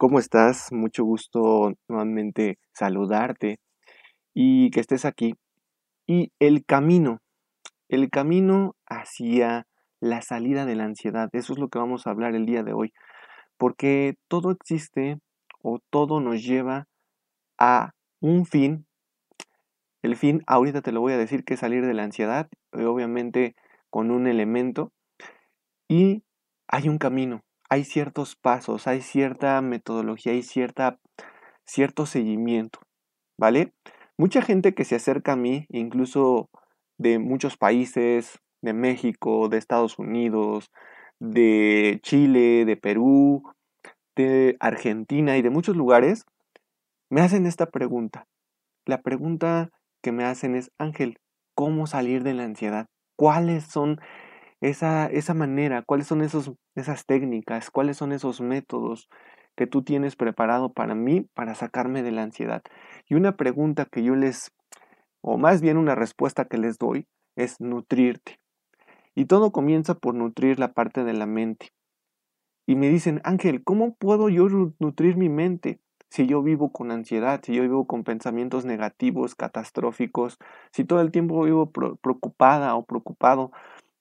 ¿cómo estás? Mucho gusto nuevamente saludarte y que estés aquí. Y el camino, el camino hacia la salida de la ansiedad, eso es lo que vamos a hablar el día de hoy, porque todo existe o todo nos lleva a un fin. El fin, ahorita te lo voy a decir, que es salir de la ansiedad, obviamente con un elemento, y hay un camino hay ciertos pasos, hay cierta metodología, hay cierta, cierto seguimiento, ¿vale? Mucha gente que se acerca a mí, incluso de muchos países, de México, de Estados Unidos, de Chile, de Perú, de Argentina y de muchos lugares, me hacen esta pregunta. La pregunta que me hacen es, Ángel, ¿cómo salir de la ansiedad? ¿Cuáles son esa, esa manera, cuáles son esos, esas técnicas, cuáles son esos métodos que tú tienes preparado para mí para sacarme de la ansiedad. Y una pregunta que yo les, o más bien una respuesta que les doy, es nutrirte. Y todo comienza por nutrir la parte de la mente. Y me dicen, Ángel, ¿cómo puedo yo nutrir mi mente? Si yo vivo con ansiedad, si yo vivo con pensamientos negativos, catastróficos, si todo el tiempo vivo preocupada o preocupado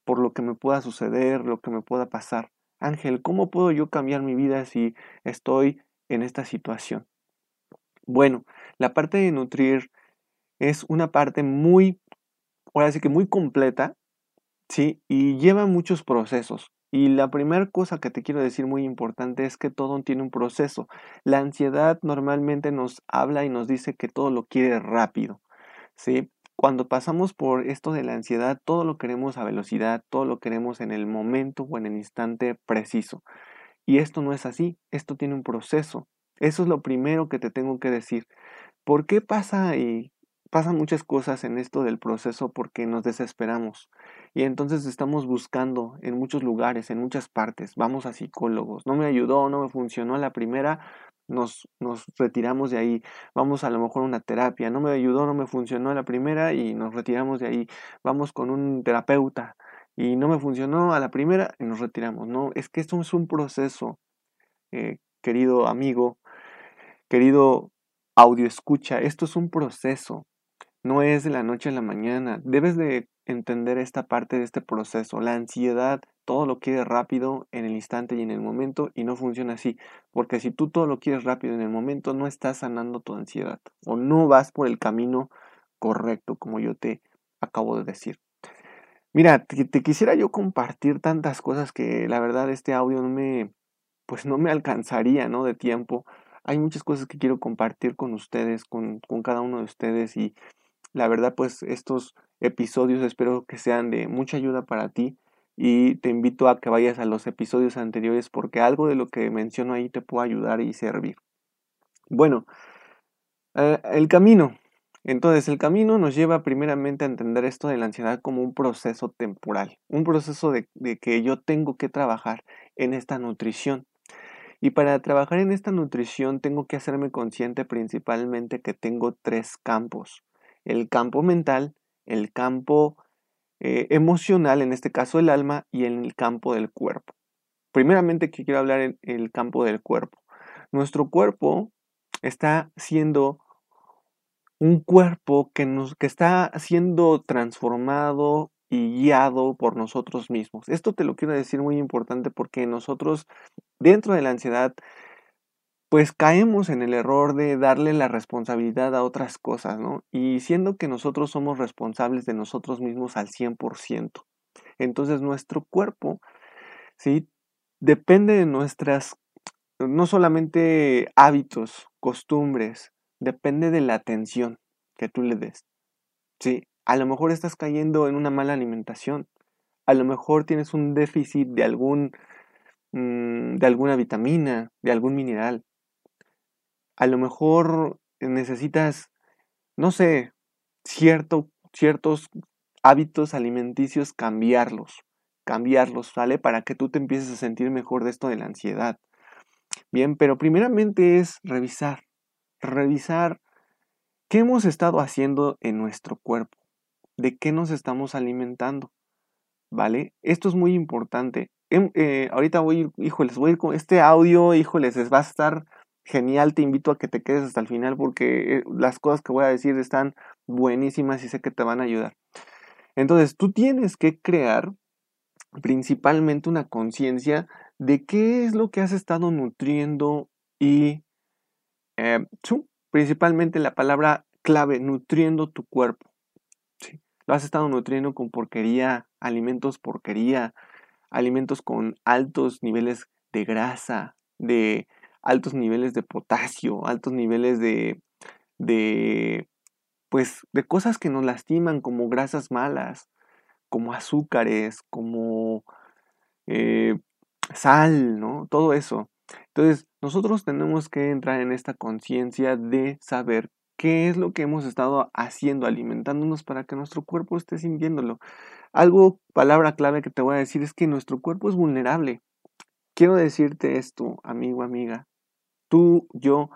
por lo que me pueda suceder, lo que me pueda pasar. Ángel, ¿cómo puedo yo cambiar mi vida si estoy en esta situación? Bueno, la parte de nutrir es una parte muy, ahora sí que muy completa, ¿sí? Y lleva muchos procesos. Y la primera cosa que te quiero decir muy importante es que todo tiene un proceso. La ansiedad normalmente nos habla y nos dice que todo lo quiere rápido, ¿sí? Cuando pasamos por esto de la ansiedad, todo lo queremos a velocidad, todo lo queremos en el momento o en el instante preciso. Y esto no es así, esto tiene un proceso. Eso es lo primero que te tengo que decir. ¿Por qué pasa y pasan muchas cosas en esto del proceso? Porque nos desesperamos. Y entonces estamos buscando en muchos lugares, en muchas partes. Vamos a psicólogos. No me ayudó, no me funcionó la primera, nos, retiramos de ahí, vamos a lo mejor a una terapia, no me ayudó, no me funcionó la primera y nos retiramos de ahí, vamos con un terapeuta y no me funcionó a la primera y nos retiramos, no, es que esto es un proceso, eh, querido amigo, querido audio escucha, esto es un proceso, no es de la noche a la mañana, debes de entender esta parte de este proceso, la ansiedad todo lo quieres rápido en el instante y en el momento y no funciona así. Porque si tú todo lo quieres rápido en el momento, no estás sanando tu ansiedad o no vas por el camino correcto, como yo te acabo de decir. Mira, te, te quisiera yo compartir tantas cosas que la verdad este audio no me, pues no me alcanzaría, ¿no? De tiempo. Hay muchas cosas que quiero compartir con ustedes, con, con cada uno de ustedes y la verdad pues estos episodios espero que sean de mucha ayuda para ti y te invito a que vayas a los episodios anteriores porque algo de lo que menciono ahí te puede ayudar y servir. Bueno, eh, el camino. Entonces el camino nos lleva primeramente a entender esto de la ansiedad como un proceso temporal, un proceso de, de que yo tengo que trabajar en esta nutrición. Y para trabajar en esta nutrición tengo que hacerme consciente principalmente que tengo tres campos. El campo mental, el campo eh, emocional, en este caso el alma, y en el campo del cuerpo. Primeramente quiero hablar en el campo del cuerpo. Nuestro cuerpo está siendo un cuerpo que, nos, que está siendo transformado y guiado por nosotros mismos. Esto te lo quiero decir muy importante porque nosotros dentro de la ansiedad pues caemos en el error de darle la responsabilidad a otras cosas, ¿no? Y siendo que nosotros somos responsables de nosotros mismos al 100%. Entonces nuestro cuerpo, ¿sí? Depende de nuestras, no solamente hábitos, costumbres, depende de la atención que tú le des. ¿Sí? A lo mejor estás cayendo en una mala alimentación. A lo mejor tienes un déficit de algún, mm, de alguna vitamina, de algún mineral a lo mejor necesitas, no sé, cierto, ciertos hábitos alimenticios, cambiarlos, cambiarlos, ¿sale? Para que tú te empieces a sentir mejor de esto de la ansiedad. Bien, pero primeramente es revisar, revisar qué hemos estado haciendo en nuestro cuerpo, de qué nos estamos alimentando, ¿vale? Esto es muy importante. Em, eh, ahorita voy, híjoles, voy a ir con este audio, híjoles, les va a estar genial, te invito a que te quedes hasta el final porque eh, las cosas que voy a decir están buenísimas y sé que te van a ayudar. Entonces, tú tienes que crear principalmente una conciencia de qué es lo que has estado nutriendo y eh, principalmente la palabra clave, nutriendo tu cuerpo. Lo has estado nutriendo con porquería, alimentos porquería, alimentos con altos niveles de grasa, de altos niveles de potasio, altos niveles de, de, pues, de cosas que nos lastiman, como grasas malas, como azúcares, como eh, sal, ¿no? Todo eso. Entonces, nosotros tenemos que entrar en esta conciencia de saber qué es lo que hemos estado haciendo, alimentándonos para que nuestro cuerpo esté sintiéndolo. Algo, palabra clave que te voy a decir es que nuestro cuerpo es vulnerable. Quiero decirte esto, amigo, amiga. Tú, yo,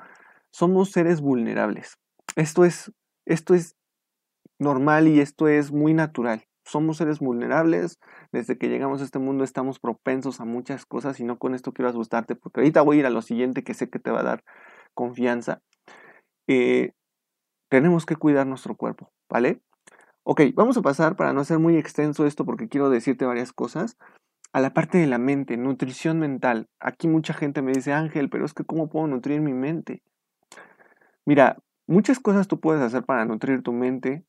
somos seres vulnerables. Esto es, esto es normal y esto es muy natural. Somos seres vulnerables. Desde que llegamos a este mundo estamos propensos a muchas cosas y no con esto quiero asustarte porque ahorita voy a ir a lo siguiente que sé que te va a dar confianza. Eh, tenemos que cuidar nuestro cuerpo, ¿vale? Ok, vamos a pasar para no hacer muy extenso esto porque quiero decirte varias cosas. A la parte de la mente, nutrición mental. Aquí mucha gente me dice, Ángel, pero es que ¿cómo puedo nutrir mi mente? Mira, muchas cosas tú puedes hacer para nutrir tu mente,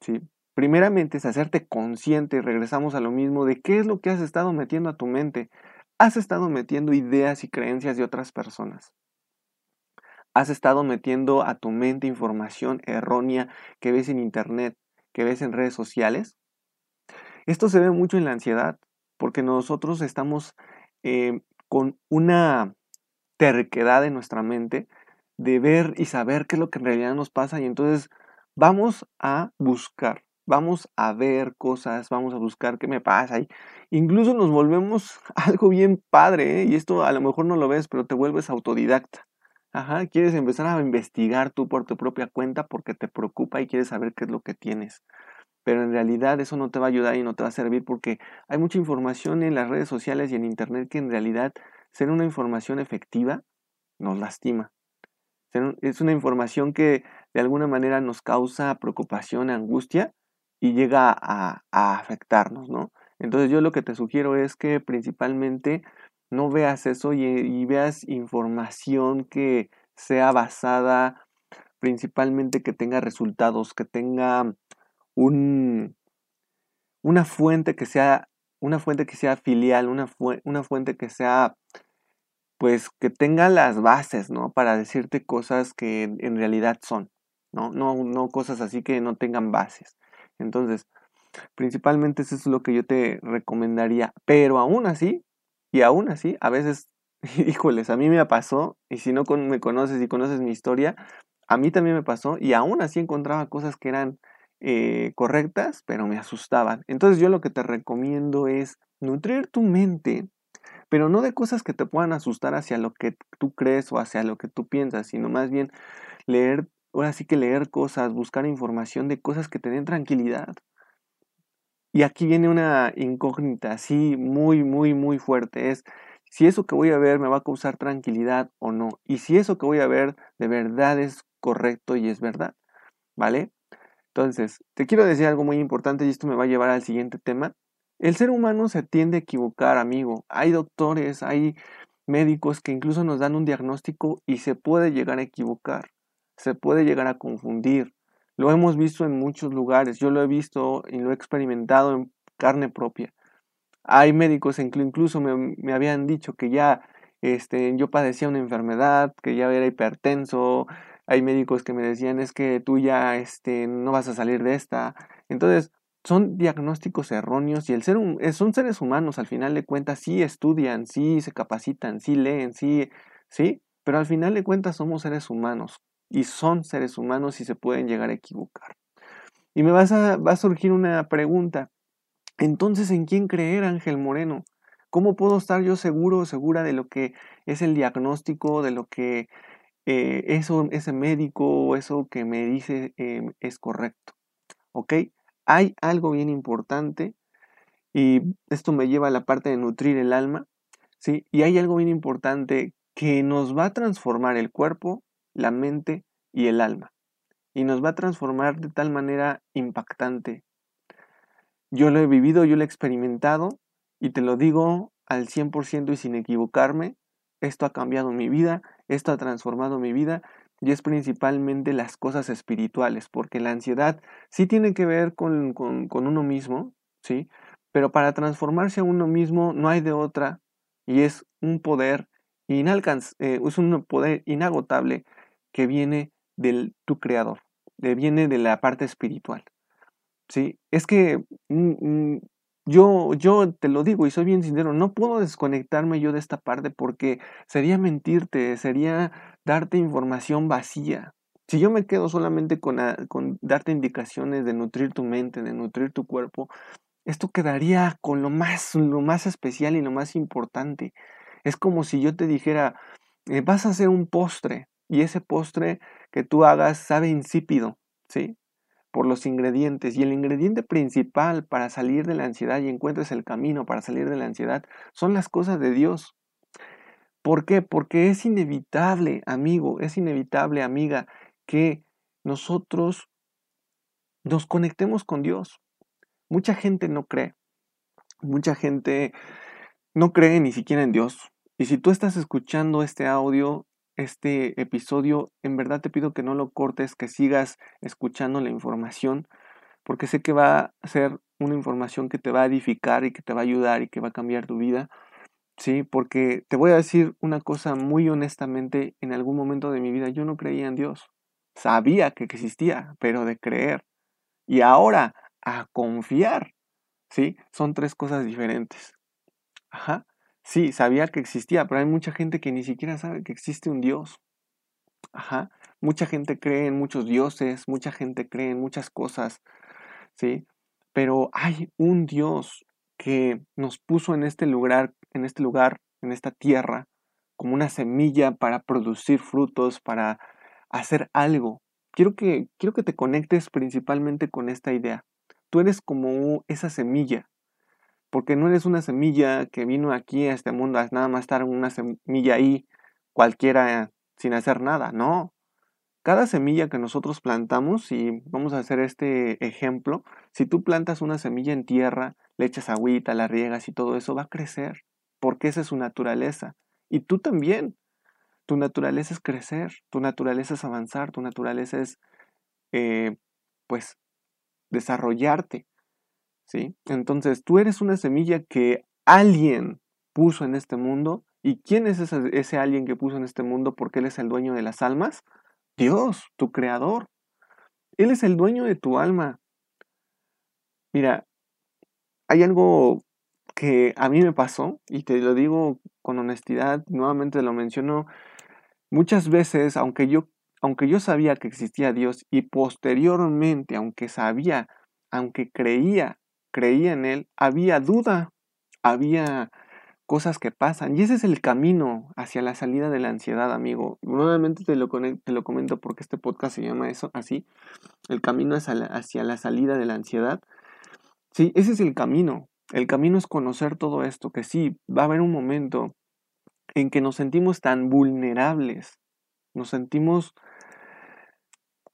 ¿sí? Primeramente es hacerte consciente, regresamos a lo mismo, de qué es lo que has estado metiendo a tu mente. Has estado metiendo ideas y creencias de otras personas. Has estado metiendo a tu mente información errónea que ves en internet, que ves en redes sociales. Esto se ve mucho en la ansiedad, porque nosotros estamos eh, con una terquedad en nuestra mente de ver y saber qué es lo que en realidad nos pasa y entonces vamos a buscar vamos a ver cosas, vamos a buscar qué me pasa. Y incluso nos volvemos algo bien padre, ¿eh? y esto a lo mejor no lo ves, pero te vuelves autodidacta. Ajá, quieres empezar a investigar tú por tu propia cuenta porque te preocupa y quieres saber qué es lo que tienes. Pero en realidad eso no te va a ayudar y no te va a servir porque hay mucha información en las redes sociales y en internet que en realidad ser una información efectiva nos lastima. Es una información que de alguna manera nos causa preocupación, angustia, y llega a, afectarnos, ¿no? Entonces yo lo que te sugiero es que principalmente no veas eso y, veas información que sea basada principalmente que tenga resultados, que tenga un, una fuente que sea una fuente que sea filial, una, una fuente que sea pues que tenga las bases, ¿no? Para decirte cosas que en realidad son, ¿no? No, no cosas así que no tengan bases. Entonces, principalmente eso es lo que yo te recomendaría. Pero aún así, y aún así, a veces, híjoles, a mí me pasó, y si no me conoces y conoces mi historia, a mí también me pasó, y aún así encontraba cosas que eran eh, correctas, pero me asustaban. Entonces yo lo que te recomiendo es nutrir tu mente, pero no de cosas que te puedan asustar hacia lo que tú crees o hacia lo que tú piensas, sino más bien leer ahora sí que leer cosas, buscar información de cosas que te den tranquilidad. Y aquí viene una incógnita así muy, muy, muy fuerte. Es si eso que voy a ver me va a causar tranquilidad o no. Y si eso que voy a ver de verdad es correcto y es verdad. ¿Vale? Entonces, te quiero decir algo muy importante y esto me va a llevar al siguiente tema. El ser humano se tiende a equivocar, amigo. Hay doctores, hay médicos que incluso nos dan un diagnóstico y se puede llegar a equivocar se puede llegar a confundir. Lo hemos visto en muchos lugares, yo lo he visto y lo he experimentado en carne propia. Hay médicos, incluso me, me habían dicho que ya este, yo padecía una enfermedad, que ya era hipertenso. Hay médicos que me decían es que tú ya este, no vas a salir de esta. Entonces, son diagnósticos erróneos y el ser, son seres humanos, al final de cuentas, sí estudian, sí se capacitan, sí leen, sí, sí, pero al final de cuentas somos seres humanos y son seres humanos y se pueden llegar a equivocar. Y me vas a, va a surgir una pregunta. Entonces, ¿en quién creer, Ángel Moreno? ¿Cómo puedo estar yo seguro o segura de lo que es el diagnóstico, de lo que eh, eso, ese médico eso que me dice em, es correcto? ¿Ok? Hay algo bien importante y esto me lleva a la parte de nutrir el alma, ¿sí? Y hay algo bien importante que nos va a transformar el cuerpo, la mente y el alma. Y nos va a transformar de tal manera impactante. Yo lo he vivido, yo lo he experimentado y te lo digo al 100% y sin equivocarme, esto ha cambiado mi vida, esto ha transformado mi vida y es principalmente las cosas espirituales, porque la ansiedad sí tiene que ver con, uno mismo, ¿sí? Pero para transformarse a uno mismo no hay de otra y es un poder inalcanz eh, es un poder inagotable que viene del tu creador, que viene de la parte espiritual. ¿Sí? Es que mm, mm, yo, yo te lo digo y soy bien sincero, no puedo desconectarme yo de esta parte porque sería mentirte, sería darte información vacía. Si yo me quedo solamente con, con darte indicaciones de nutrir tu mente, de nutrir tu cuerpo, esto quedaría con lo más, lo más especial y lo más importante. Es como si yo te dijera, eh, vas a hacer un postre y ese postre que tú hagas sabe insípido, ¿sí? Por los ingredientes. Y el ingrediente principal para salir de la ansiedad y encuentres el camino para salir de la ansiedad son las cosas de Dios. ¿Por qué? Porque es inevitable, amigo, es inevitable, amiga, que nosotros nos conectemos con Dios. Mucha gente no cree. Mucha gente no cree ni siquiera en Dios. Y si tú estás escuchando este audio este episodio, en verdad te pido que no lo cortes, que sigas escuchando la información, porque sé que va a ser una información que te va a edificar y que te va a ayudar y que va a cambiar tu vida. Sí, porque te voy a decir una cosa muy honestamente, en algún momento de mi vida yo no creía en Dios. Sabía que existía, pero de creer. Y ahora, a confiar. ¿Sí? Son tres cosas diferentes. Ajá. Sí, sabía que existía, pero hay mucha gente que ni siquiera sabe que existe un Dios. Ajá. Mucha gente cree en muchos dioses, mucha gente cree en muchas cosas, ¿sí? Pero hay un Dios que nos puso en este lugar, en este lugar, en esta tierra, como una semilla para producir frutos, para hacer algo. Quiero que, quiero que te conectes principalmente con esta idea. Tú eres como esa semilla porque no eres una semilla que vino aquí a este mundo a nada más estar una semilla ahí cualquiera sin hacer nada, no. Cada semilla que nosotros plantamos, y vamos a hacer este ejemplo, si tú plantas una semilla en tierra, le echas agüita, la riegas y todo eso, va a crecer, porque esa es su naturaleza. Y tú también. Tu naturaleza es crecer, tu naturaleza es avanzar, tu naturaleza es, eh, pues, desarrollarte. ¿Sí? Entonces, tú eres una semilla que alguien puso en este mundo. ¿Y quién es ese, ese alguien que puso en este mundo porque Él es el dueño de las almas? Dios, tu creador. Él es el dueño de tu alma. Mira, hay algo que a mí me pasó y te lo digo con honestidad, nuevamente lo menciono, muchas veces, aunque yo, aunque yo sabía que existía Dios y posteriormente, aunque sabía, aunque creía creía en Él, había duda, había cosas que pasan. Y ese es el camino hacia la salida de la ansiedad, amigo. Nuevamente te lo, te lo comento porque este podcast se llama eso así. El camino hacia la, hacia la salida de la ansiedad. Sí, ese es el camino. El camino es conocer todo esto, que sí, va a haber un momento en que nos sentimos tan vulnerables, nos sentimos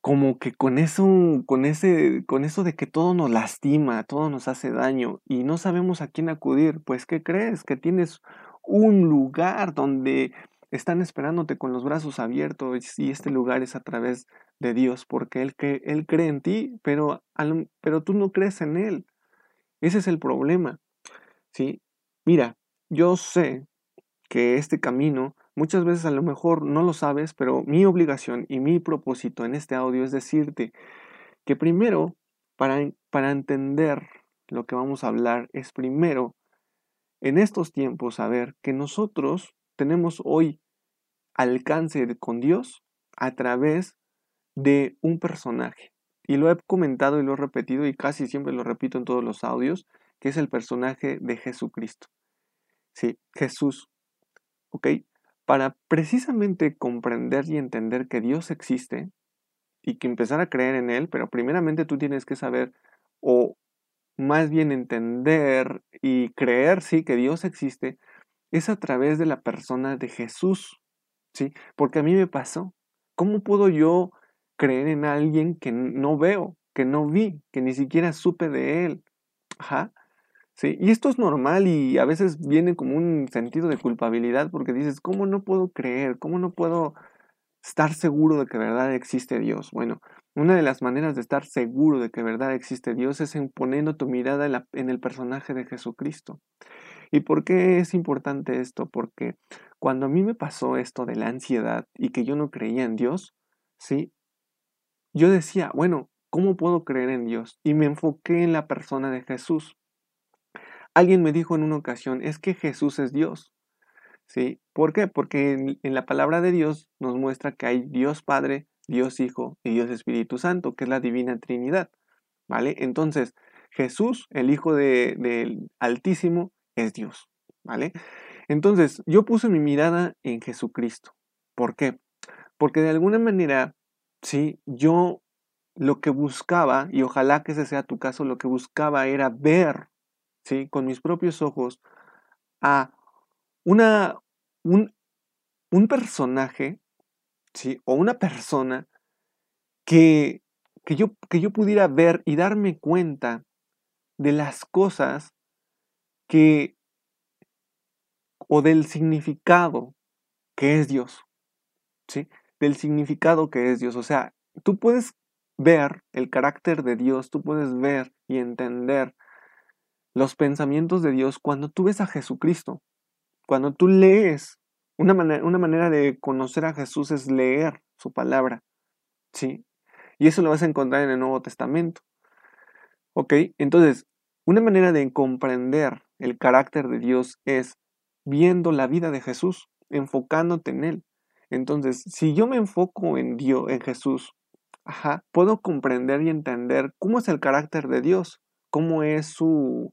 como que con eso, con ese, con eso de que todo nos lastima, todo nos hace daño y no sabemos a quién acudir, pues ¿qué crees? Que tienes un lugar donde están esperándote con los brazos abiertos y este lugar es a través de Dios, porque Él, que, él cree en ti, pero, pero tú no crees en Él. Ese es el problema. ¿sí? Mira, yo sé que este camino Muchas veces a lo mejor no lo sabes, pero mi obligación y mi propósito en este audio es decirte que primero, para, para entender lo que vamos a hablar, es primero, en estos tiempos, saber que nosotros tenemos hoy alcance con Dios a través de un personaje. Y lo he comentado y lo he repetido y casi siempre lo repito en todos los audios, que es el personaje de Jesucristo. Sí, Jesús. ¿Ok? Para precisamente comprender y entender que Dios existe y que empezar a creer en Él, pero primeramente tú tienes que saber o más bien entender y creer, sí, que Dios existe, es a través de la persona de Jesús, ¿sí? Porque a mí me pasó. ¿Cómo puedo yo creer en alguien que no veo, que no vi, que ni siquiera supe de él? Ajá. Sí, y esto es normal y a veces viene como un sentido de culpabilidad porque dices, ¿cómo no puedo creer? ¿Cómo no puedo estar seguro de que verdad existe Dios? Bueno, una de las maneras de estar seguro de que verdad existe Dios es en poniendo tu mirada en, el personaje de Jesucristo. ¿Y por qué es importante esto? Porque cuando a mí me pasó esto de la ansiedad y que yo no creía en Dios, ¿sí? Yo decía, bueno, ¿cómo puedo creer en Dios? Y me enfoqué en la persona de Jesús. Alguien me dijo en una ocasión, es que Jesús es Dios. ¿Sí? ¿Por qué? Porque en, la palabra de Dios nos muestra que hay Dios Padre, Dios Hijo y Dios Espíritu Santo, que es la Divina Trinidad. ¿Vale? Entonces, Jesús, el Hijo del de, Altísimo, es Dios, ¿vale? Entonces, yo puse mi mirada en Jesucristo. ¿Por qué? Porque de alguna manera, sí, yo lo que buscaba, y ojalá que ese sea tu caso, lo que buscaba era ver, con mis propios ojos a una, un, un personaje, sí, o una persona que, que, yo, que yo pudiera ver y darme cuenta de las cosas que o del significado que es Dios, ¿sí? Del significado que es Dios. O sea, tú puedes ver el carácter de Dios, tú puedes ver y entender los pensamientos de Dios cuando tú ves a Jesucristo, cuando tú lees. Una manera, una manera de conocer a Jesús es leer su palabra, ¿sí? Y eso lo vas a encontrar en el Nuevo Testamento. ¿Ok? Entonces, una manera de comprender el carácter de Dios es viendo la vida de Jesús, enfocándote en Él. Entonces, si yo me enfoco en Dios, en Jesús, ajá, puedo comprender y entender cómo es el carácter de Dios, cómo es su,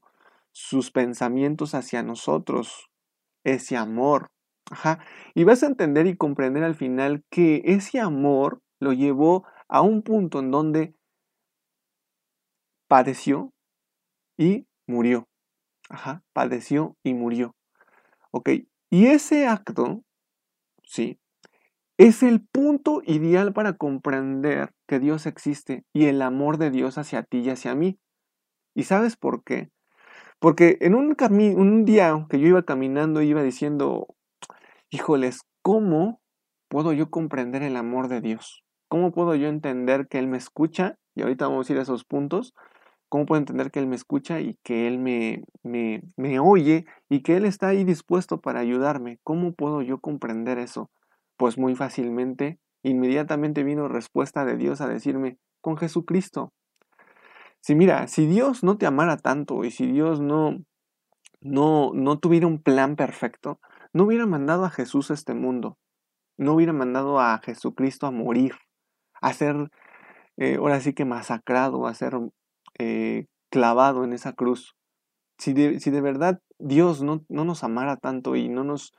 sus pensamientos hacia nosotros, ese amor. Y vas a entender y comprender al final que ese amor lo llevó a un punto en donde padeció y murió. Padeció y murió. Ok, y ese acto, sí, es el punto ideal para comprender que Dios existe y el amor de Dios hacia ti y hacia mí. ¿Y sabes por qué? Porque en un, día que yo iba caminando, iba diciendo, híjoles, ¿cómo puedo yo comprender el amor de Dios? ¿Cómo puedo yo entender que Él me escucha? Y ahorita vamos a ir a esos puntos. ¿Cómo puedo entender que Él me escucha y que Él me, me, oye y que Él está ahí dispuesto para ayudarme? ¿Cómo puedo yo comprender eso? Pues muy fácilmente, inmediatamente vino respuesta de Dios a decirme, con Jesucristo. Si mira, si Dios no te amara tanto y si Dios no, no, no tuviera un plan perfecto, no hubiera mandado a Jesús a este mundo, no hubiera mandado a Jesucristo a morir, a ser, eh, ahora sí que masacrado, a ser eh, clavado en esa cruz. Si de, si de verdad Dios no, no, nos amara tanto y no nos,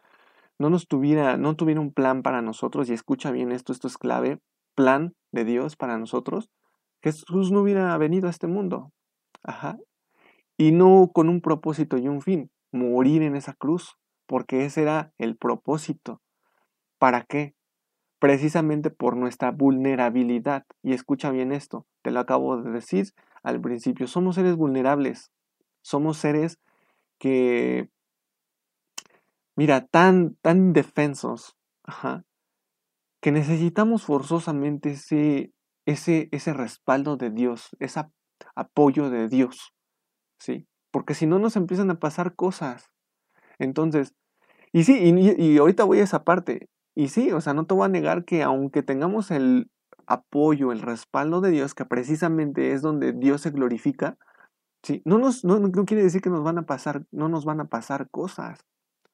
no nos tuviera, no tuviera un plan para nosotros, y escucha bien esto, esto es clave, plan de Dios para nosotros, Jesús no hubiera venido a este mundo. Ajá. Y no con un propósito y un fin, morir en esa cruz, porque ese era el propósito. ¿Para qué? Precisamente por nuestra vulnerabilidad. Y escucha bien esto, te lo acabo de decir, al principio. Somos seres vulnerables. Somos seres que, mira, tan, tan indefensos, que necesitamos forzosamente ese, ese, ese respaldo de Dios, ese apoyo de Dios, ¿sí? Porque si no nos empiezan a pasar cosas. Entonces, y sí, y, y ahorita voy a esa parte. Y sí, o sea, no te voy a negar que aunque tengamos el, apoyo, el respaldo de Dios, que precisamente es donde Dios se glorifica, ¿sí? no, nos, no, no quiere decir que nos van a pasar, no nos van a pasar cosas,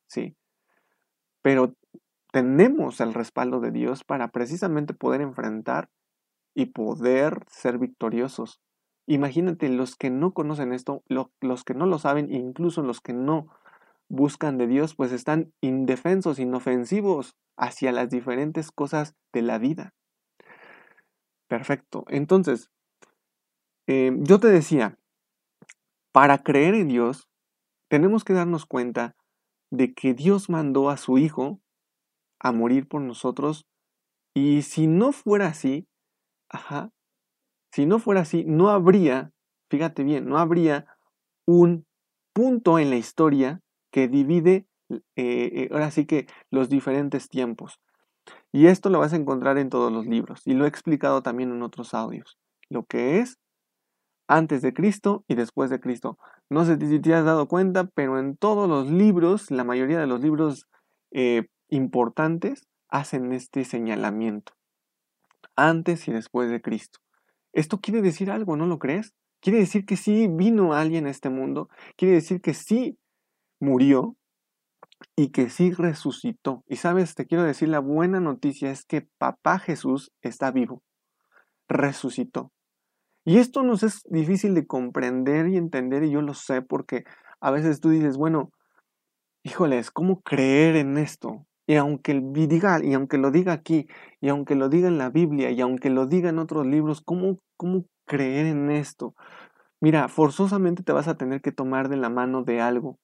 ¿sí? Pero tenemos el respaldo de Dios para precisamente poder enfrentar y poder ser victoriosos. Imagínate los que no conocen esto, los que no lo saben, incluso los que no buscan de Dios, pues están indefensos, inofensivos hacia las diferentes cosas de la vida. Perfecto. Entonces, eh, yo te decía, para creer en Dios, tenemos que darnos cuenta de que Dios mandó a su Hijo a morir por nosotros y si no fuera así, ajá, si no fuera así, no habría, fíjate bien, no habría un punto en la historia que divide, eh, eh, ahora sí que los diferentes tiempos. Y esto lo vas a encontrar en todos los libros y lo he explicado también en otros audios. Lo que es antes de Cristo y después de Cristo. No sé si te has dado cuenta, pero en todos los libros, la mayoría de los libros eh, importantes hacen este señalamiento. Antes y después de Cristo. Esto quiere decir algo, ¿no lo crees? Quiere decir que sí vino alguien a este mundo. Quiere decir que sí murió y que sí resucitó. Y sabes, te quiero decir, la buena noticia es que papá Jesús está vivo. Resucitó. Y esto nos es difícil de comprender y entender y yo lo sé porque a veces tú dices, bueno, híjoles, ¿cómo creer en esto? Y aunque, diga, y aunque lo diga aquí, y aunque lo diga en la Biblia, y aunque lo diga en otros libros, ¿cómo, cómo creer en esto? Mira, forzosamente te vas a tener que tomar de la mano de algo,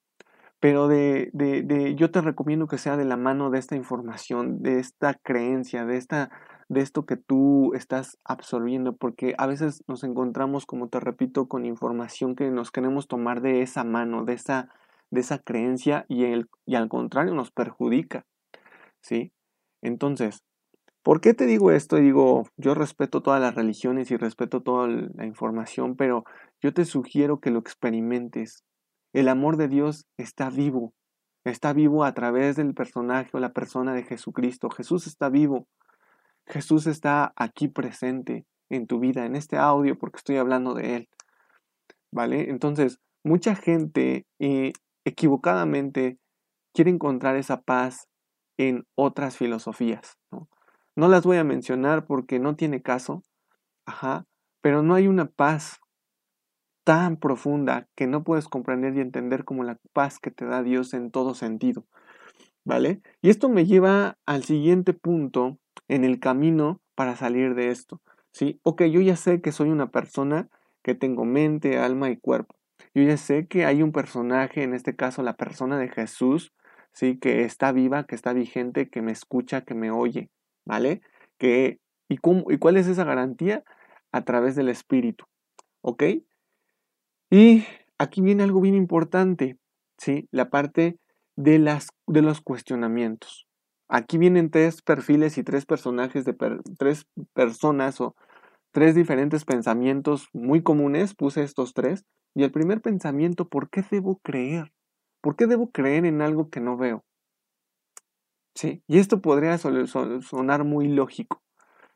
pero de, de, de, yo te recomiendo que sea de la mano de esta información, de esta creencia, de, esta, de esto que tú estás absorbiendo, porque a veces nos encontramos, como te repito, con información que nos queremos tomar de esa mano, de esa, de esa creencia y, el, y al contrario nos perjudica. ¿Sí? Entonces, ¿por qué te digo esto? Digo, yo respeto todas las religiones y respeto toda la información, pero yo te sugiero que lo experimentes, el amor de Dios está vivo. Está vivo a través del personaje o la persona de Jesucristo. Jesús está vivo. Jesús está aquí presente en tu vida, en este audio, porque estoy hablando de Él. ¿Vale? Entonces, mucha gente eh, equivocadamente quiere encontrar esa paz en otras filosofías. ¿no? no las voy a mencionar porque no tiene caso. Ajá. Pero no hay una paz tan profunda que no puedes comprender y entender como la paz que te da Dios en todo sentido. ¿Vale? Y esto me lleva al siguiente punto en el camino para salir de esto. ¿Sí? Ok, yo ya sé que soy una persona que tengo mente, alma y cuerpo. Yo ya sé que hay un personaje, en este caso la persona de Jesús, ¿sí? Que está viva, que está vigente, que me escucha, que me oye, ¿vale? Que, ¿y, cómo, ¿Y cuál es esa garantía? A través del Espíritu, ¿ok? Y aquí viene algo bien importante, ¿sí? La parte de, las, de los cuestionamientos. Aquí vienen tres perfiles y tres personajes de tres personas o tres diferentes pensamientos muy comunes, puse estos tres. Y el primer pensamiento, ¿por qué debo creer? ¿Por qué debo creer en algo que no veo? Sí, y esto podría sonar muy lógico.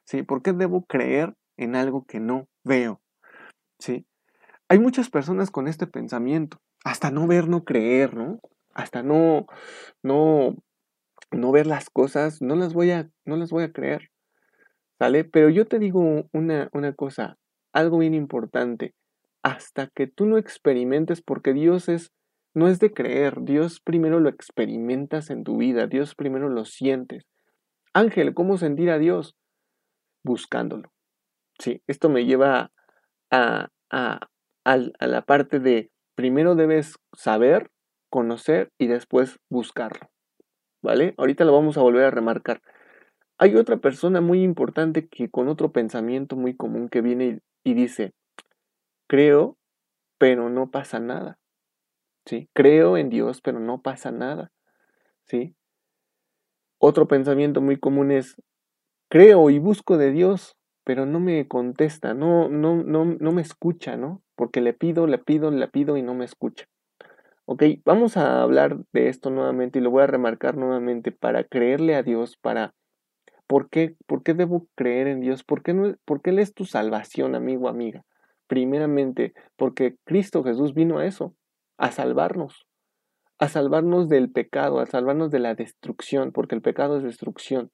¿Sí? ¿Por qué debo creer en algo que no veo? ¿Sí? hay muchas personas con este pensamiento, hasta no ver, no creer, ¿no? Hasta no, no, no ver las cosas, no las voy a, no las voy a creer, ¿sale? Pero yo te digo una, una cosa, algo bien importante, hasta que tú no experimentes, porque Dios es, no es de creer, Dios primero lo experimentas en tu vida, Dios primero lo sientes. Ángel, ¿cómo sentir a Dios? Buscándolo. Sí, esto me lleva a, a, a la parte de primero debes saber, conocer y después buscarlo. ¿Vale? Ahorita lo vamos a volver a remarcar. Hay otra persona muy importante que con otro pensamiento muy común que viene y, dice, creo, pero no pasa nada. ¿Sí? Creo en Dios, pero no pasa nada. ¿Sí? Otro pensamiento muy común es, creo y busco de Dios, pero no me contesta, no, no, no, no me escucha, ¿no? porque le pido, le pido, le pido y no me escucha. Ok, vamos a hablar de esto nuevamente y lo voy a remarcar nuevamente para creerle a Dios, para... ¿Por qué, por qué debo creer en Dios? ¿Por qué, no, porque Él es tu salvación, amigo, amiga? Primeramente, porque Cristo Jesús vino a eso, a salvarnos, a salvarnos del pecado, a salvarnos de la destrucción, porque el pecado es destrucción,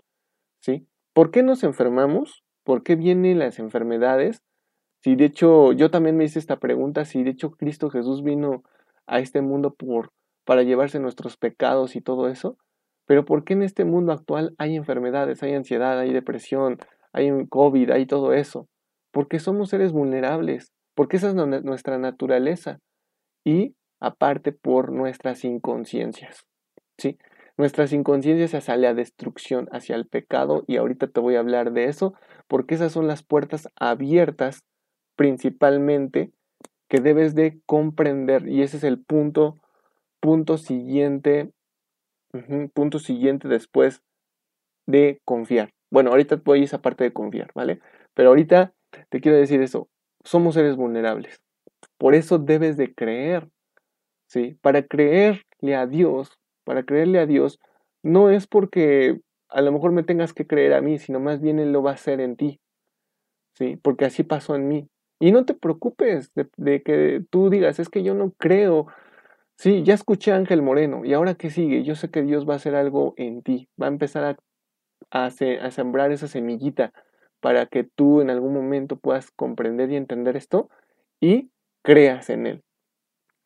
¿sí? ¿Por qué nos enfermamos? ¿Por qué vienen las enfermedades? Si de hecho, yo también me hice esta pregunta, si de hecho Cristo Jesús vino a este mundo por, para llevarse nuestros pecados y todo eso, pero ¿por qué en este mundo actual hay enfermedades, hay ansiedad, hay depresión, hay COVID, hay todo eso? Porque somos seres vulnerables, porque esa es nuestra naturaleza y aparte por nuestras inconsciencias, ¿sí? Nuestras inconsciencias hacia la destrucción, hacia el pecado y ahorita te voy a hablar de eso porque esas son las puertas abiertas principalmente que debes de comprender y ese es el punto punto siguiente punto siguiente después de confiar bueno ahorita voy a esa parte de confiar vale pero ahorita te quiero decir eso somos seres vulnerables por eso debes de creer sí para creerle a Dios para creerle a Dios no es porque a lo mejor me tengas que creer a mí sino más bien él lo va a hacer en ti sí porque así pasó en mí y no te preocupes de, que tú digas, es que yo no creo. Sí, ya escuché a Ángel Moreno y ahora qué sigue, yo sé que Dios va a hacer algo en ti, va a empezar a, a, a sembrar esa semillita para que tú en algún momento puedas comprender y entender esto y creas en él.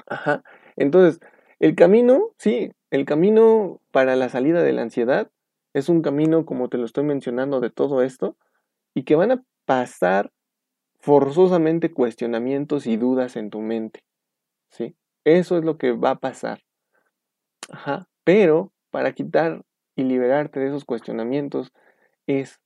Ajá. Entonces, el camino, sí, el camino para la salida de la ansiedad es un camino, como te lo estoy mencionando, de todo esto, y que van a pasar forzosamente cuestionamientos y dudas en tu mente. ¿Sí? Eso es lo que va a pasar. Ajá. Pero para quitar y liberarte de esos cuestionamientos es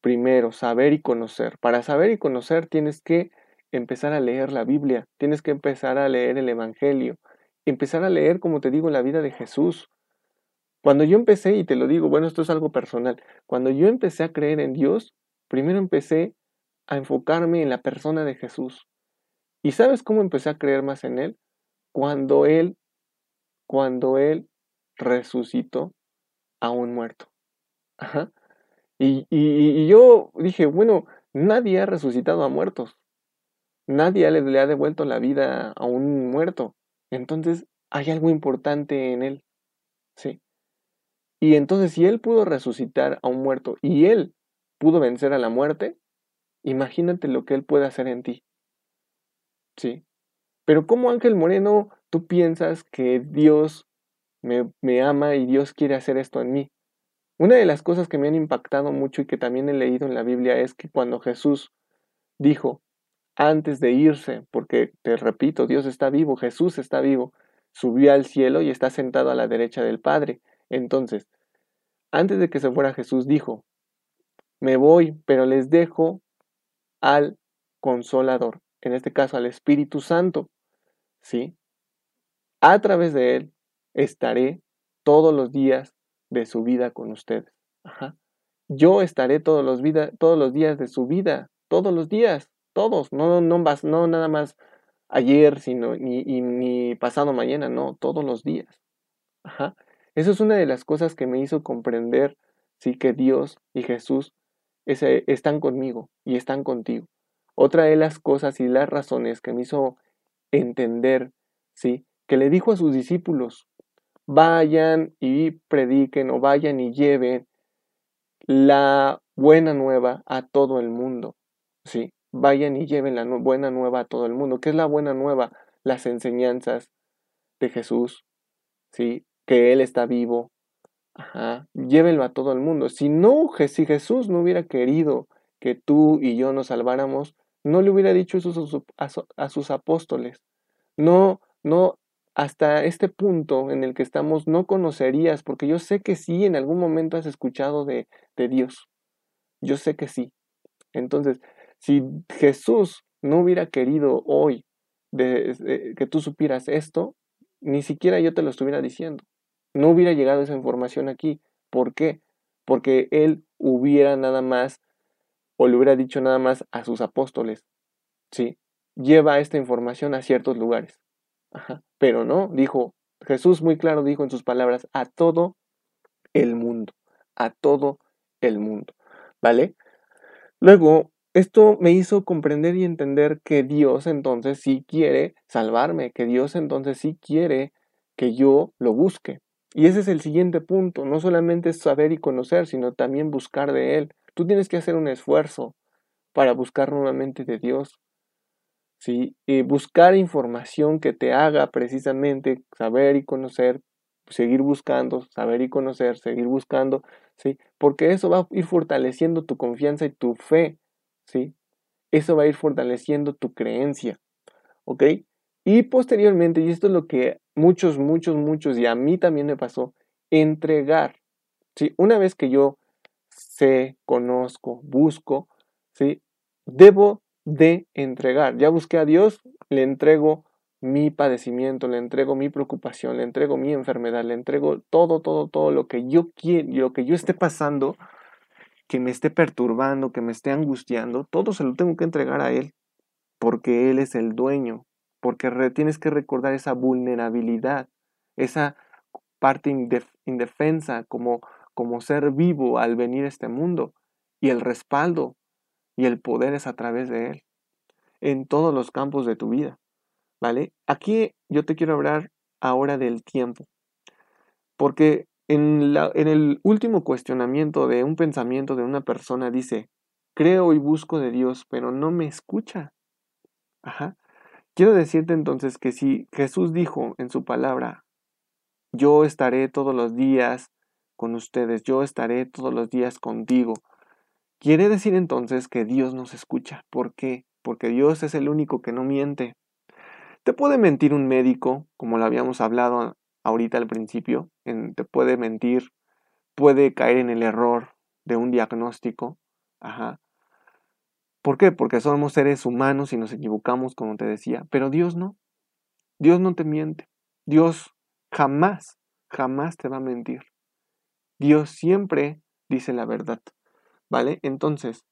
primero saber y conocer. Para saber y conocer tienes que empezar a leer la Biblia, tienes que empezar a leer el Evangelio, empezar a leer, como te digo, la vida de Jesús. Cuando yo empecé, y te lo digo, bueno, esto es algo personal, cuando yo empecé a creer en Dios, primero empecé a enfocarme en la persona de Jesús. ¿Y sabes cómo empecé a creer más en Él? Cuando Él, cuando Él resucitó a un muerto. Ajá. Y, y, yo dije, bueno, nadie ha resucitado a muertos. Nadie le, ha devuelto la vida a un muerto. Entonces hay algo importante en Él. Sí. Y entonces si Él pudo resucitar a un muerto y Él pudo vencer a la muerte, Imagínate lo que Él puede hacer en ti. ¿Sí? Pero como Ángel Moreno, tú piensas que Dios me, me, ama y Dios quiere hacer esto en mí. Una de las cosas que me han impactado mucho y que también he leído en la Biblia es que cuando Jesús dijo, antes de irse, porque te repito, Dios está vivo, Jesús está vivo, subió al cielo y está sentado a la derecha del Padre. Entonces, antes de que se fuera Jesús dijo, me voy, pero les dejo al consolador, en este caso al Espíritu Santo, ¿sí? A través de él estaré todos los días de su vida con ustedes. Yo estaré todos los, vida, todos los días de su vida, todos los días, todos, no, no, no nada más ayer, sino ni, pasado mañana, no, todos los días. Ajá. Eso es una de las cosas que me hizo comprender, sí, que Dios y Jesús están conmigo y están contigo. Otra de las cosas y las razones que me hizo entender, ¿sí? Que le dijo a sus discípulos, vayan y prediquen o vayan y lleven la buena nueva a todo el mundo, ¿sí? Vayan y lleven la buena nueva a todo el mundo. ¿Qué es la buena nueva? Las enseñanzas de Jesús, ¿sí? Que Él está vivo, Ajá, a todo el mundo. Si no, si Jesús no hubiera querido que tú y yo nos salváramos, no le hubiera dicho eso a, sus apóstoles. No, no, hasta este punto en el que estamos no conocerías, porque yo sé que sí, en algún momento has escuchado de, de Dios. Yo sé que sí. Entonces, si Jesús no hubiera querido hoy que tú supieras esto, ni siquiera yo te lo estuviera diciendo no hubiera llegado esa información aquí. ¿Por qué? Porque él hubiera nada más, o le hubiera dicho nada más a sus apóstoles, ¿sí? Lleva esta información a ciertos lugares. Ajá. Pero no, dijo, Jesús muy claro dijo en sus palabras, a todo el mundo, a todo el mundo, ¿vale? Luego, esto me hizo comprender y entender que Dios entonces sí quiere salvarme, que Dios entonces sí quiere que yo lo busque. Y ese es el siguiente punto, no solamente es saber y conocer, sino también buscar de Él. Tú tienes que hacer un esfuerzo para buscar nuevamente de Dios. ¿sí? Y buscar información que te haga precisamente saber y conocer, seguir buscando, saber y conocer, seguir buscando, ¿sí? Porque eso va a ir fortaleciendo tu confianza y tu fe, ¿sí? Eso va a ir fortaleciendo tu creencia, ¿ok? Y posteriormente, y esto es lo que muchos, muchos, muchos, y a mí también me pasó, entregar, ¿sí? Una vez que yo sé, conozco, busco, ¿sí? Debo de entregar. Ya busqué a Dios, le entrego mi padecimiento, le entrego mi preocupación, le entrego mi enfermedad, le entrego todo, todo, todo lo que yo quiero, lo que yo esté pasando, que me esté perturbando, que me esté angustiando, todo se lo tengo que entregar a Él, porque Él es el dueño, porque tienes que recordar esa vulnerabilidad, esa parte indefensa como, como ser vivo al venir a este mundo, y el respaldo y el poder es a través de Él, en todos los campos de tu vida. ¿Vale? Aquí yo te quiero hablar ahora del tiempo, porque en, la, en el último cuestionamiento de un pensamiento de una persona dice, creo y busco de Dios, pero no me escucha. Ajá. Quiero decirte entonces que si Jesús dijo en su palabra, yo estaré todos los días con ustedes, yo estaré todos los días contigo, quiere decir entonces que Dios nos escucha. ¿Por qué? Porque Dios es el único que no miente. Te puede mentir un médico, como lo habíamos hablado ahorita al principio, te puede mentir, puede caer en el error de un diagnóstico. Ajá. ¿Por qué? Porque somos seres humanos y nos equivocamos, como te decía, pero Dios no. Dios no te miente. Dios jamás, jamás te va a mentir. Dios siempre dice la verdad. ¿Vale? Entonces,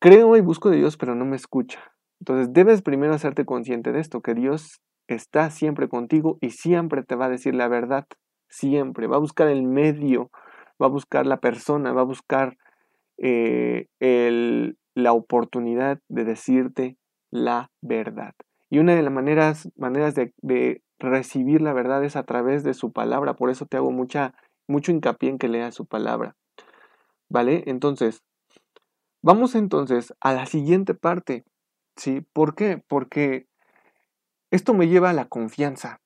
creo y busco de Dios, pero no me escucha. Entonces debes primero hacerte consciente de esto, que Dios está siempre contigo y siempre te va a decir la verdad, siempre. Va a buscar el medio, va a buscar la persona, va a buscar eh, la oportunidad de decirte la verdad. Y una de las maneras, maneras de, de, recibir la verdad es a través de su palabra. Por eso te hago mucha, mucho hincapié en que leas su palabra. ¿Vale? Entonces, vamos entonces a la siguiente parte. ¿Sí? ¿Por qué? Porque esto me lleva a la confianza,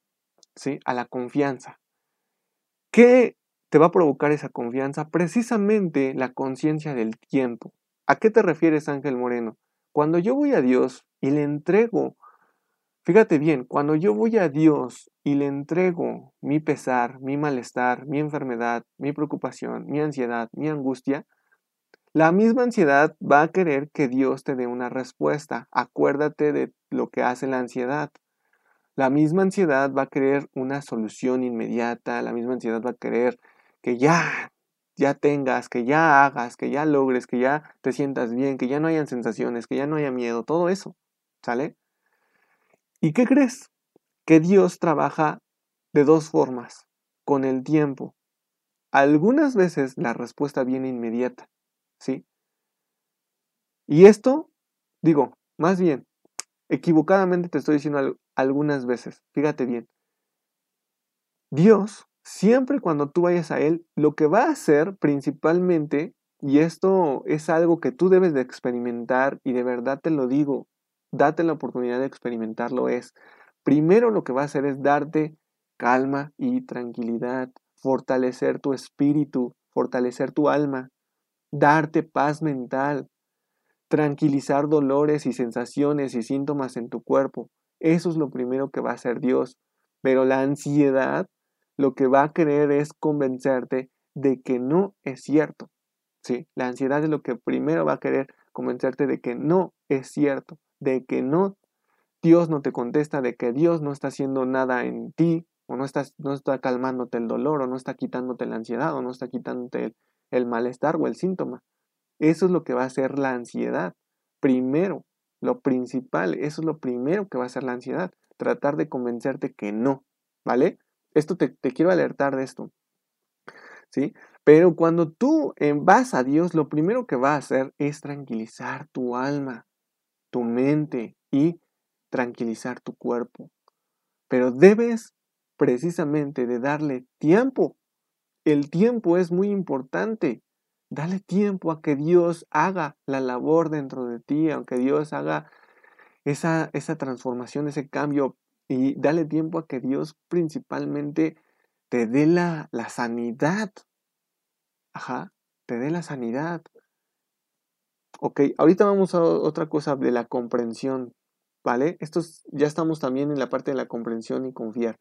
¿sí? A la confianza. ¿Qué te va a provocar esa confianza? Precisamente la conciencia del tiempo. ¿A qué te refieres, Ángel Moreno? Cuando yo voy a Dios y le entrego, fíjate bien, cuando yo voy a Dios y le entrego mi pesar, mi malestar, mi enfermedad, mi preocupación, mi ansiedad, mi angustia, la misma ansiedad va a querer que Dios te dé una respuesta. Acuérdate de lo que hace la ansiedad. La misma ansiedad va a querer una solución inmediata. La misma ansiedad va a querer que ya, ya tengas, que ya hagas, que ya logres, que ya te sientas bien, que ya no hayan sensaciones, que ya no haya miedo. Todo eso. ¿Sale? ¿Y qué crees? Que Dios trabaja de dos formas. Con el tiempo. Algunas veces la respuesta viene inmediata ¿sí? Y esto, digo, más bien, equivocadamente te estoy diciendo algunas veces, fíjate bien, Dios, siempre cuando tú vayas a Él, lo que va a hacer principalmente, y esto es algo que tú debes de experimentar, y de verdad te lo digo, date la oportunidad de experimentarlo, es, primero lo que va a hacer es darte calma y tranquilidad, fortalecer tu espíritu, fortalecer tu alma, darte paz mental, tranquilizar dolores y sensaciones y síntomas en tu cuerpo. Eso es lo primero que va a hacer Dios. Pero la ansiedad lo que va a querer es convencerte de que no es cierto. Sí, la ansiedad es lo que primero va a querer convencerte de que no es cierto, de que no Dios no te contesta, de que Dios no está haciendo nada en ti, o no está, no está calmándote el dolor, o no está quitándote la ansiedad, o no está quitándote el, el malestar o el síntoma. Eso es lo que va a hacer la ansiedad. Primero, lo principal, eso es lo primero que va a hacer la ansiedad. Tratar de convencerte que no, ¿vale? Esto te, quiero alertar de esto. ¿Sí? Pero cuando tú vas a Dios, lo primero que va a hacer es tranquilizar tu alma, tu mente y tranquilizar tu cuerpo. Pero debes precisamente de darle tiempo. El tiempo es muy importante. Dale tiempo a que Dios haga la labor dentro de ti, aunque Dios haga esa, esa transformación, ese cambio. Y dale tiempo a que Dios principalmente te dé la, la sanidad. Ajá, te dé la sanidad. Ok, ahorita vamos a otra cosa de la comprensión, ¿vale? Estos ya estamos también en la parte de la comprensión y confiar.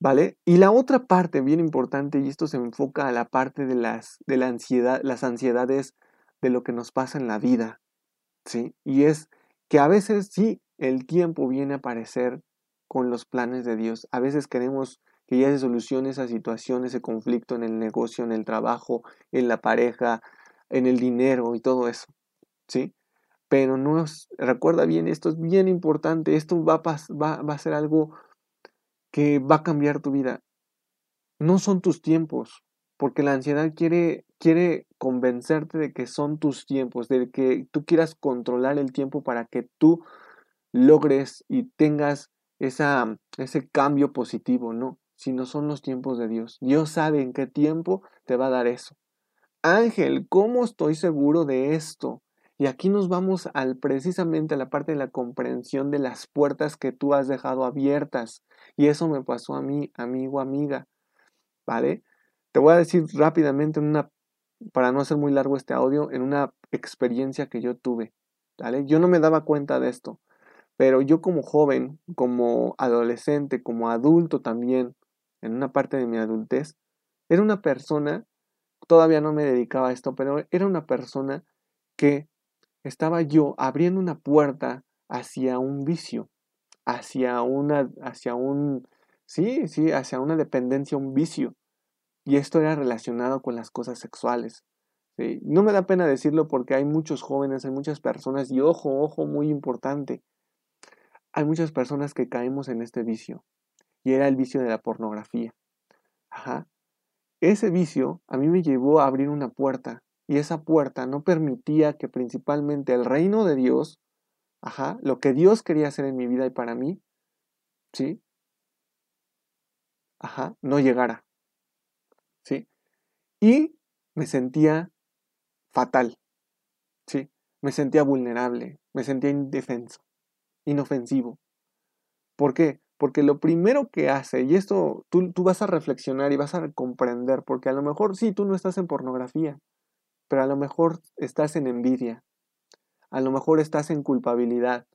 ¿Vale? Y la otra parte bien importante, y esto se enfoca a la parte de las, de la ansiedad, las ansiedades de lo que nos pasa en la vida, ¿sí? Y es que a veces sí, el tiempo viene a aparecer con los planes de Dios. A veces queremos que ya se solucione esa situación, ese conflicto en el negocio, en el trabajo, en la pareja, en el dinero y todo eso, ¿sí? Pero no recuerda bien, esto es bien importante, esto va va, va a ser algo que va a cambiar tu vida. No son tus tiempos, porque la ansiedad quiere, quiere convencerte de que son tus tiempos, de que tú quieras controlar el tiempo para que tú logres y tengas esa, ese cambio positivo, no, sino son los tiempos de Dios. Dios sabe en qué tiempo te va a dar eso. Ángel, ¿cómo estoy seguro de esto? Y aquí nos vamos al precisamente a la parte de la comprensión de las puertas que tú has dejado abiertas. Y eso me pasó a mí, amigo, amiga. ¿Vale? Te voy a decir rápidamente en una para no hacer muy largo este audio, en una experiencia que yo tuve. ¿vale? Yo no me daba cuenta de esto, pero yo como joven, como adolescente, como adulto también, en una parte de mi adultez, era una persona todavía no me dedicaba a esto, pero era una persona que estaba yo abriendo una puerta hacia un vicio, hacia una, hacia un, sí, sí, hacia una dependencia, un vicio. Y esto era relacionado con las cosas sexuales. No me da pena decirlo porque hay muchos jóvenes, hay muchas personas, y ojo, ojo, muy importante, hay muchas personas que caemos en este vicio. Y era el vicio de la pornografía. Ajá. Ese vicio a mí me llevó a abrir una puerta y esa puerta no permitía que principalmente el reino de Dios, ajá, lo que Dios quería hacer en mi vida y para mí, ¿sí? Ajá, no llegara. ¿Sí? Y me sentía fatal. ¿Sí? Me sentía vulnerable, me sentía indefenso, inofensivo. ¿Por qué? Porque lo primero que hace, y esto tú, tú, vas a reflexionar y vas a comprender, porque a lo mejor sí, tú no estás en pornografía, pero a lo mejor estás en envidia, a lo mejor estás en culpabilidad,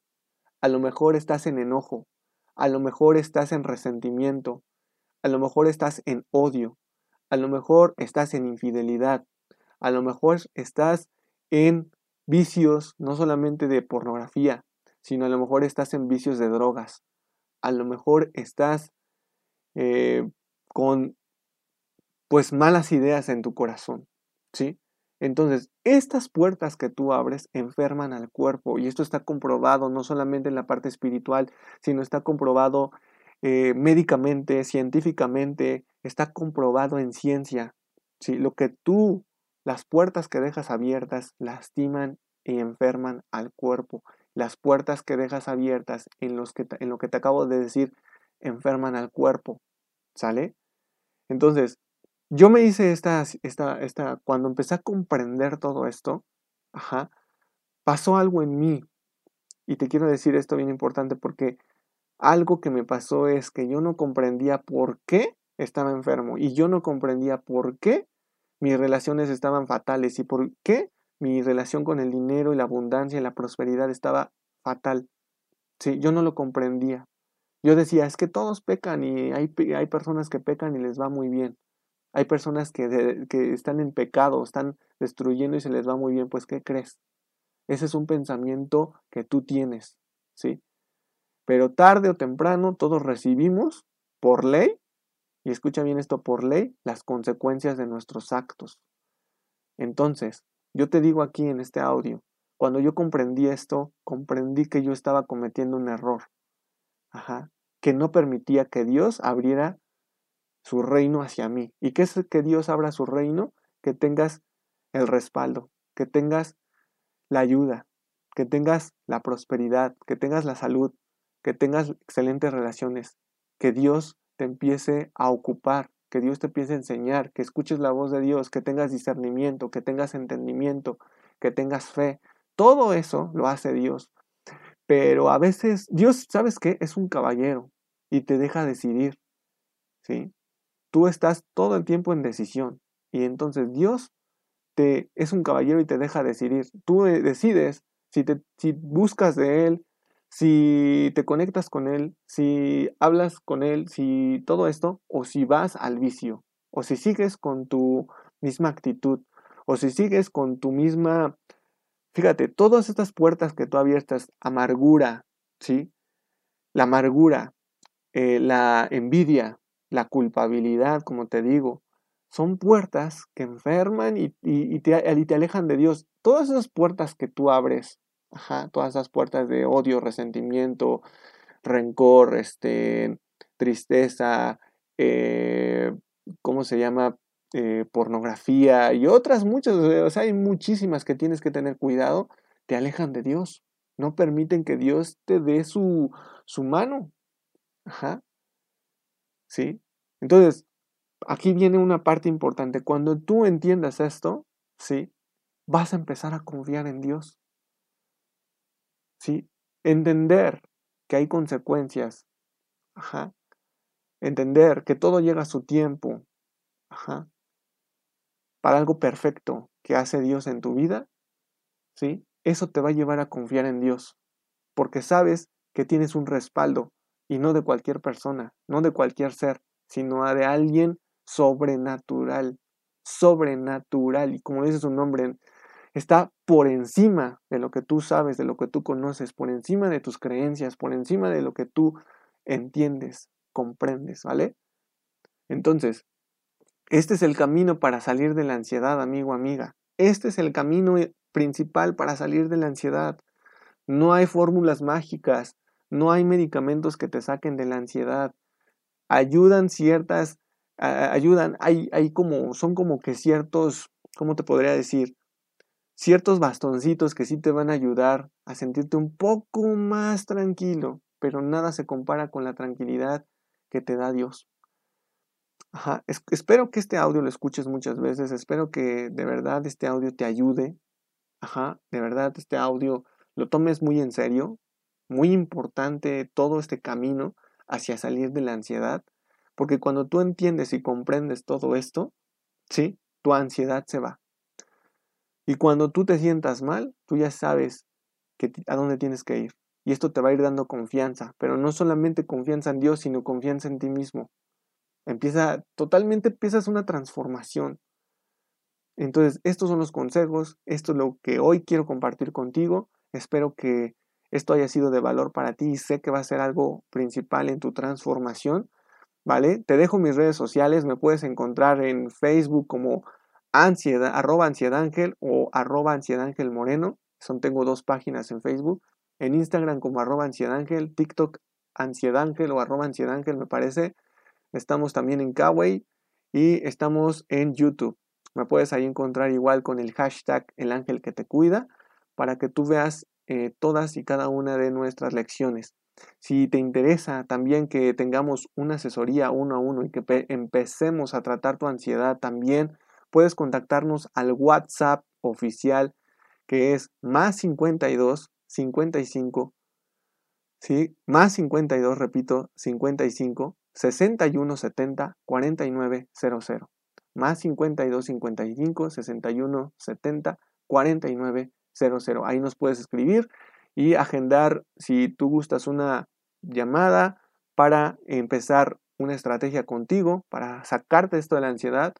a lo mejor estás en enojo, a lo mejor estás en resentimiento, a lo mejor estás en odio, a lo mejor estás en infidelidad, a lo mejor estás en vicios no solamente de pornografía, sino a lo mejor estás en vicios de drogas, a lo mejor estás eh, con pues malas ideas en tu corazón, ¿sí? Entonces, estas puertas que tú abres enferman al cuerpo y esto está comprobado no solamente en la parte espiritual, sino está comprobado eh, médicamente, científicamente, está comprobado en ciencia. ¿sí? Lo que tú, las puertas que dejas abiertas, lastiman y enferman al cuerpo las puertas que dejas abiertas en, los que, en lo que te acabo de decir enferman al cuerpo. ¿Sale? Entonces, yo me hice esta, esta, esta, cuando empecé a comprender todo esto, ajá, pasó algo en mí. Y te quiero decir esto bien importante porque algo que me pasó es que yo no comprendía por qué estaba enfermo y yo no comprendía por qué mis relaciones estaban fatales y por qué mi relación con el dinero y la abundancia y la prosperidad estaba fatal. Sí, yo no lo comprendía. Yo decía, es que todos pecan y hay, hay personas que pecan y les va muy bien. Hay personas que, que están en pecado, están destruyendo y se les va muy bien. Pues, ¿qué crees? Ese es un pensamiento que tú tienes, ¿sí? Pero tarde o temprano todos recibimos por ley, y escucha bien esto, por ley, las consecuencias de nuestros actos. Entonces, yo te digo aquí en este audio, cuando yo comprendí esto, comprendí que yo estaba cometiendo un error. Ajá. Que no permitía que Dios abriera su reino hacia mí. ¿Y qué es que Dios abra su reino? Que tengas el respaldo, que tengas la ayuda, que tengas la prosperidad, que tengas la salud, que tengas excelentes relaciones, que Dios te empiece a ocupar, que Dios te empiece a enseñar, que escuches la voz de Dios, que tengas discernimiento, que tengas entendimiento, que tengas fe. Todo eso lo hace Dios. Pero a veces Dios, ¿sabes qué? Es un caballero y te deja decidir. ¿Sí? Tú estás todo el tiempo en decisión y entonces Dios te es un caballero y te deja decidir. Tú decides si te si buscas de él, si te conectas con él, si hablas con él, si todo esto o si vas al vicio o si sigues con tu misma actitud o si sigues con tu misma Fíjate, todas estas puertas que tú abiertas, amargura, ¿sí? La amargura, eh, la envidia, la culpabilidad, como te digo, son puertas que enferman y, te, te, alejan de Dios. Todas esas puertas que tú abres, todas esas puertas de odio, resentimiento, rencor, este, tristeza, eh, ¿cómo se llama? Eh, pornografía y otras muchas, o sea, hay muchísimas que tienes que tener cuidado, te alejan de Dios, no permiten que Dios te dé su, su mano. Ajá. ¿Sí? Entonces, aquí viene una parte importante. Cuando tú entiendas esto, ¿sí? Vas a empezar a confiar en Dios. ¿Sí? Entender que hay consecuencias. Ajá. Entender que todo llega a su tiempo. Ajá para algo perfecto que hace Dios en tu vida, ¿sí? Eso te va a llevar a confiar en Dios, porque sabes que tienes un respaldo y no de cualquier persona, no de cualquier ser, sino de alguien sobrenatural, sobrenatural, y como dice su nombre, está por encima de lo que tú sabes, de lo que tú conoces, por encima de tus creencias, por encima de lo que tú entiendes, comprendes, ¿vale? Entonces, este es el camino para salir de la ansiedad, amigo, amiga. Este es el camino principal para salir de la ansiedad. No hay fórmulas mágicas, no hay medicamentos que te saquen de la ansiedad. Ayudan ciertas, ayudan, hay, hay como, son como que ciertos, ¿cómo te podría decir? Ciertos bastoncitos que sí te van a ayudar a sentirte un poco más tranquilo, pero nada se compara con la tranquilidad que te da Dios. Ajá, espero que este audio lo escuches muchas veces, espero que de verdad este audio te ayude, ajá, de verdad este audio lo tomes muy en serio, muy importante todo este camino hacia salir de la ansiedad, porque cuando tú entiendes y comprendes todo esto, ¿sí? Tu ansiedad se va. Y cuando tú te sientas mal, tú ya sabes que, a dónde tienes que ir. Y esto te va a ir dando confianza, pero no solamente confianza en Dios, sino confianza en ti mismo. Empieza, totalmente empiezas una transformación. Entonces, estos son los consejos, esto es lo que hoy quiero compartir contigo. Espero que esto haya sido de valor para ti y sé que va a ser algo principal en tu transformación. ¿Vale? Te dejo mis redes sociales, me puedes encontrar en Facebook como ansiedad, arroba o arroba ángel moreno. Son, tengo dos páginas en Facebook. En Instagram como arroba ángel, TikTok ángel o arroba ángel me parece. Estamos también en Kawaii y estamos en YouTube. Me puedes ahí encontrar igual con el hashtag El Ángel que te cuida para que tú veas eh, todas y cada una de nuestras lecciones. Si te interesa también que tengamos una asesoría uno a uno y que empecemos a tratar tu ansiedad también, puedes contactarnos al WhatsApp oficial que es más 52 55, ¿sí? Más 52, repito, 55 61 70 49 00 más 52 55 61 70 49 00 ahí nos puedes escribir y agendar si tú gustas una llamada para empezar una estrategia contigo para sacarte esto de la ansiedad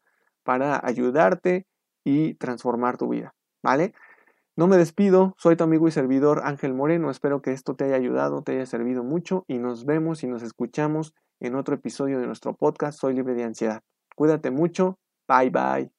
para ayudarte y transformar tu vida vale no me despido, soy tu amigo y servidor Ángel Moreno, espero que esto te haya ayudado, te haya servido mucho y nos vemos y nos escuchamos en otro episodio de nuestro podcast Soy libre de ansiedad. Cuídate mucho, bye bye.